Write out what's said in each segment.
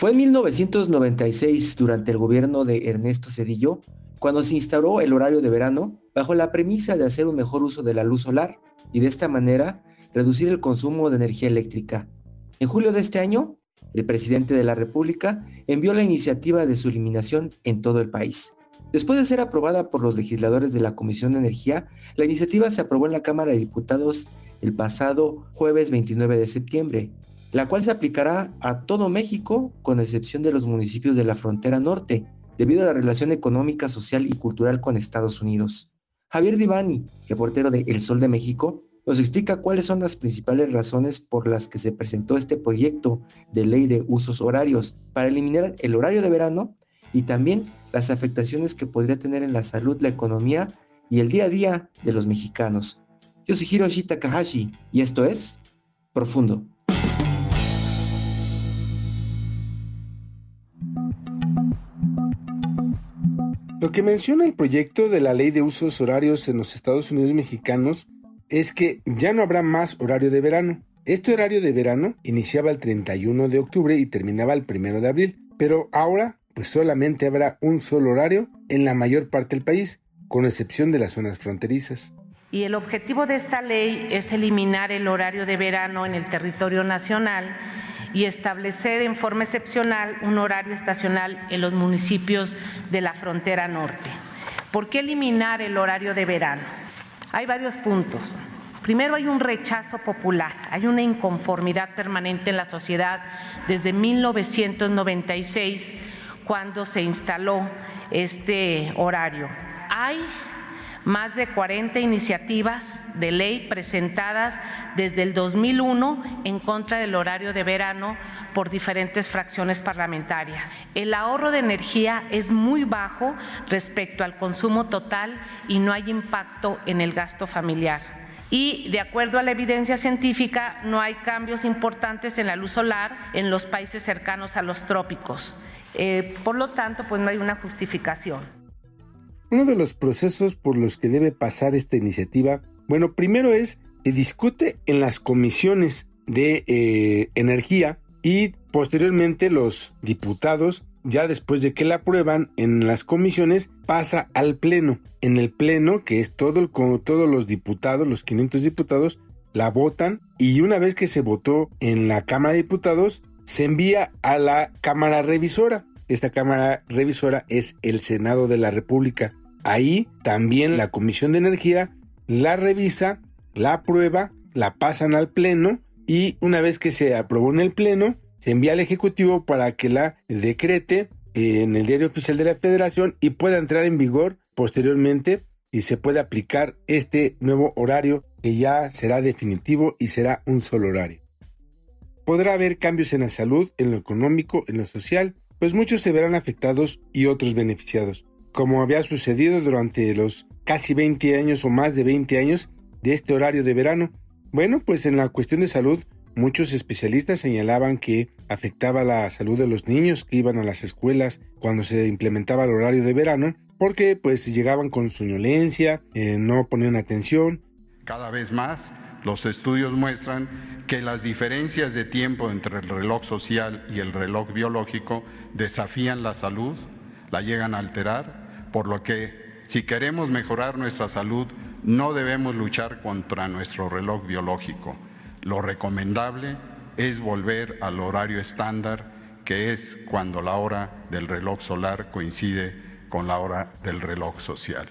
Fue en 1996, durante el gobierno de Ernesto Cedillo, cuando se instauró el horario de verano bajo la premisa de hacer un mejor uso de la luz solar y de esta manera reducir el consumo de energía eléctrica. En julio de este año, el presidente de la República envió la iniciativa de su eliminación en todo el país. Después de ser aprobada por los legisladores de la Comisión de Energía, la iniciativa se aprobó en la Cámara de Diputados el pasado jueves 29 de septiembre, la cual se aplicará a todo México con excepción de los municipios de la frontera norte, debido a la relación económica, social y cultural con Estados Unidos. Javier Divani, reportero de El Sol de México, nos explica cuáles son las principales razones por las que se presentó este proyecto de ley de usos horarios para eliminar el horario de verano y también las afectaciones que podría tener en la salud, la economía y el día a día de los mexicanos. Yo soy Hiroshi Takahashi y esto es Profundo. Lo que menciona el proyecto de la ley de usos horarios en los Estados Unidos mexicanos es que ya no habrá más horario de verano. Este horario de verano iniciaba el 31 de octubre y terminaba el 1 de abril, pero ahora pues solamente habrá un solo horario en la mayor parte del país, con excepción de las zonas fronterizas. Y el objetivo de esta ley es eliminar el horario de verano en el territorio nacional y establecer en forma excepcional un horario estacional en los municipios de la frontera norte. ¿Por qué eliminar el horario de verano? Hay varios puntos. Primero hay un rechazo popular, hay una inconformidad permanente en la sociedad desde 1996 cuando se instaló este horario. Hay más de 40 iniciativas de ley presentadas desde el 2001 en contra del horario de verano por diferentes fracciones parlamentarias. El ahorro de energía es muy bajo respecto al consumo total y no hay impacto en el gasto familiar. Y de acuerdo a la evidencia científica, no hay cambios importantes en la luz solar en los países cercanos a los trópicos. Eh, por lo tanto, pues no hay una justificación. Uno de los procesos por los que debe pasar esta iniciativa, bueno, primero es que discute en las comisiones de eh, energía y posteriormente los diputados, ya después de que la aprueban en las comisiones, pasa al pleno. En el pleno, que es todo el, como todos los diputados, los 500 diputados, la votan y una vez que se votó en la Cámara de Diputados, se envía a la Cámara Revisora. Esta Cámara Revisora es el Senado de la República. Ahí también la Comisión de Energía la revisa, la aprueba, la pasan al Pleno y una vez que se aprobó en el Pleno, se envía al Ejecutivo para que la decrete en el Diario Oficial de la Federación y pueda entrar en vigor posteriormente y se puede aplicar este nuevo horario que ya será definitivo y será un solo horario. Podrá haber cambios en la salud, en lo económico, en lo social, pues muchos se verán afectados y otros beneficiados, como había sucedido durante los casi 20 años o más de 20 años de este horario de verano. Bueno, pues en la cuestión de salud, muchos especialistas señalaban que afectaba la salud de los niños que iban a las escuelas cuando se implementaba el horario de verano, porque pues llegaban con soñolencia, eh, no ponían atención. Cada vez más los estudios muestran que las diferencias de tiempo entre el reloj social y el reloj biológico desafían la salud, la llegan a alterar, por lo que si queremos mejorar nuestra salud no debemos luchar contra nuestro reloj biológico. Lo recomendable es volver al horario estándar, que es cuando la hora del reloj solar coincide con la hora del reloj social,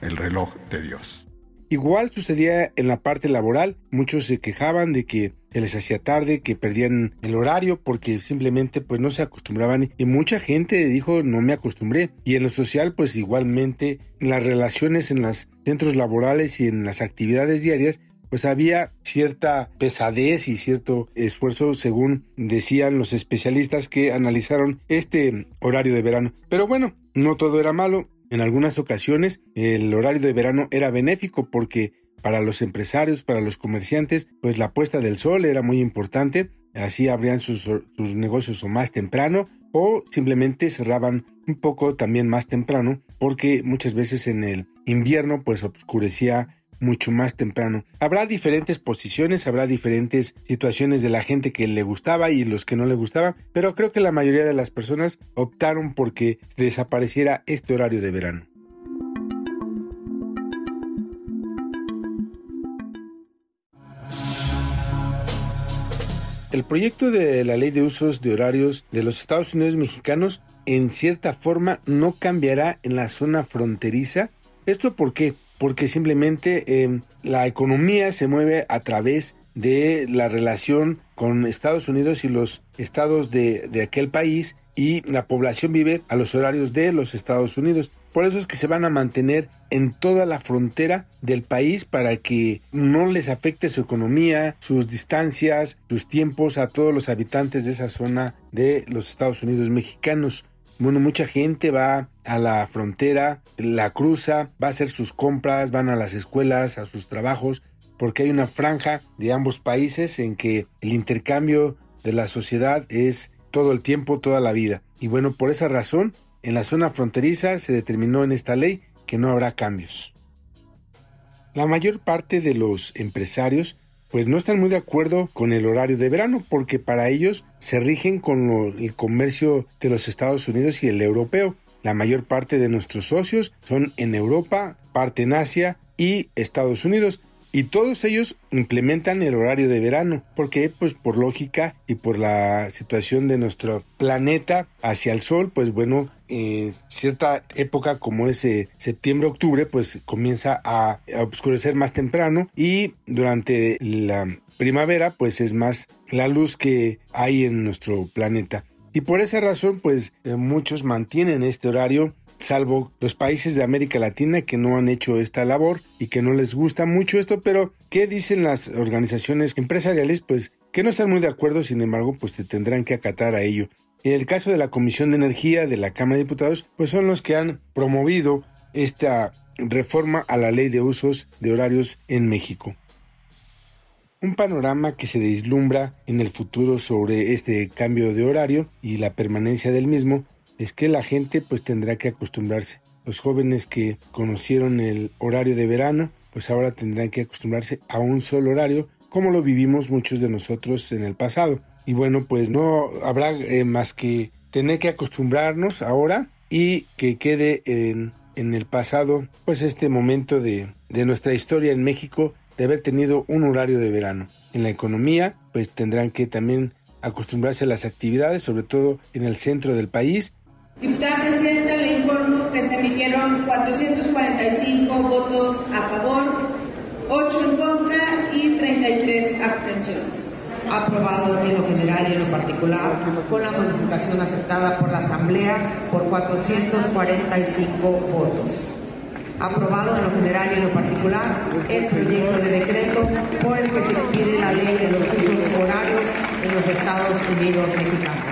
el reloj de Dios. Igual sucedía en la parte laboral, muchos se quejaban de que se les hacía tarde, que perdían el horario porque simplemente pues no se acostumbraban y mucha gente dijo no me acostumbré y en lo social pues igualmente las relaciones en los centros laborales y en las actividades diarias pues había cierta pesadez y cierto esfuerzo según decían los especialistas que analizaron este horario de verano. Pero bueno, no todo era malo. En algunas ocasiones el horario de verano era benéfico porque para los empresarios, para los comerciantes, pues la puesta del sol era muy importante. Así abrían sus, sus negocios o más temprano o simplemente cerraban un poco también más temprano porque muchas veces en el invierno pues oscurecía mucho más temprano. Habrá diferentes posiciones, habrá diferentes situaciones de la gente que le gustaba y los que no le gustaba, pero creo que la mayoría de las personas optaron porque desapareciera este horario de verano. El proyecto de la ley de usos de horarios de los Estados Unidos mexicanos en cierta forma no cambiará en la zona fronteriza. ¿Esto por qué? porque simplemente em, la economía se mueve a través de la relación con Estados Unidos y los estados de, de aquel país y la población vive a los horarios de los Estados Unidos. Por eso es que se van a mantener en toda la frontera del país para que no les afecte su economía, sus distancias, sus tiempos a todos los habitantes de esa zona de los Estados Unidos mexicanos. Bueno, mucha gente va a la frontera, la cruza, va a hacer sus compras, van a las escuelas, a sus trabajos, porque hay una franja de ambos países en que el intercambio de la sociedad es todo el tiempo, toda la vida. Y bueno, por esa razón, en la zona fronteriza se determinó en esta ley que no habrá cambios. La mayor parte de los empresarios pues no están muy de acuerdo con el horario de verano porque para ellos se rigen con el comercio de los Estados Unidos y el europeo. La mayor parte de nuestros socios son en Europa, parte en Asia y Estados Unidos. Y todos ellos implementan el horario de verano, porque pues por lógica y por la situación de nuestro planeta hacia el sol, pues bueno, en cierta época como ese septiembre-octubre, pues comienza a, oscurecer más temprano y durante la primavera, pues es más la luz que hay en nuestro planeta. Y por esa razón, pues eh, muchos mantienen este horario salvo los países de América Latina que no han hecho esta labor y que no les gusta mucho esto, pero ¿qué dicen las organizaciones empresariales? Pues que no están muy de acuerdo, sin embargo, pues se tendrán que acatar a ello. En el caso de la Comisión de Energía de la Cámara de Diputados, pues son los que han promovido esta reforma a la ley de usos de horarios en México. Un panorama que se deslumbra en el futuro sobre este cambio de horario y la permanencia del mismo es que la gente pues tendrá que acostumbrarse. Los jóvenes que conocieron el horario de verano, pues ahora tendrán que acostumbrarse a un solo horario, como lo vivimos muchos de nosotros en el pasado. Y bueno, pues no habrá eh, más que tener que acostumbrarnos ahora y que quede en, en el pasado, pues este momento de, de nuestra historia en México de haber tenido un horario de verano. En la economía, pues tendrán que también acostumbrarse a las actividades, sobre todo en el centro del país, Diputada Presidenta, le informo que se emitieron 445 votos a favor, 8 en contra y 33 abstenciones. Aprobado en lo general y en lo particular, con la modificación aceptada por la Asamblea por 445 votos. Aprobado en lo general y en lo particular el proyecto de decreto por el que se expide la ley de los usos horarios en los Estados Unidos mexicanos.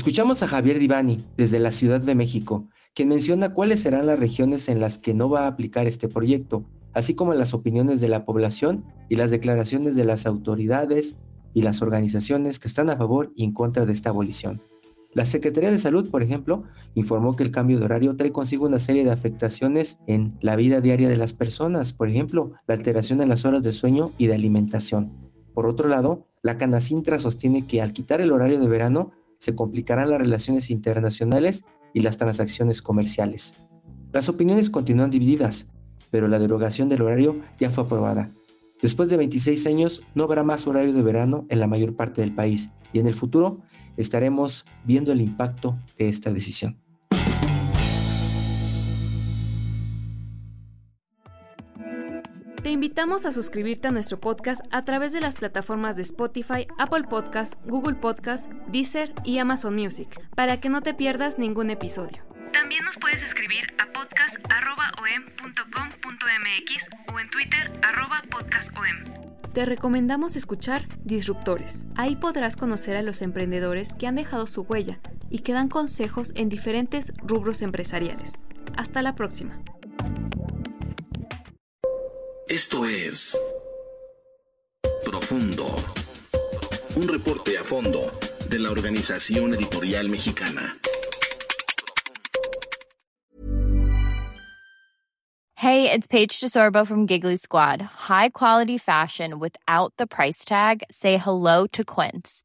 Escuchamos a Javier Divani desde la Ciudad de México, quien menciona cuáles serán las regiones en las que no va a aplicar este proyecto, así como las opiniones de la población y las declaraciones de las autoridades y las organizaciones que están a favor y en contra de esta abolición. La Secretaría de Salud, por ejemplo, informó que el cambio de horario trae consigo una serie de afectaciones en la vida diaria de las personas, por ejemplo, la alteración en las horas de sueño y de alimentación. Por otro lado, la Canacintra sostiene que al quitar el horario de verano, se complicarán las relaciones internacionales y las transacciones comerciales. Las opiniones continúan divididas, pero la derogación del horario ya fue aprobada Después de 26 años no habrá más horario de verano en la mayor parte del país y en el futuro estaremos viendo el impacto de esta decisión. Te invitamos a suscribirte a nuestro podcast a través de las plataformas de Spotify, Apple Podcast, Google Podcast, Deezer y Amazon Music, para que no te pierdas ningún episodio. También nos puedes escribir a podcast.om.com.mx o en Twitter podcastom. Te recomendamos escuchar Disruptores. Ahí podrás conocer a los emprendedores que han dejado su huella y que dan consejos en diferentes rubros empresariales. Hasta la próxima. Esto es Profundo. Un reporte a fondo de la Organización Editorial Mexicana. Hey, it's Paige DeSorbo from Giggly Squad. High quality fashion without the price tag. Say hello to Quince.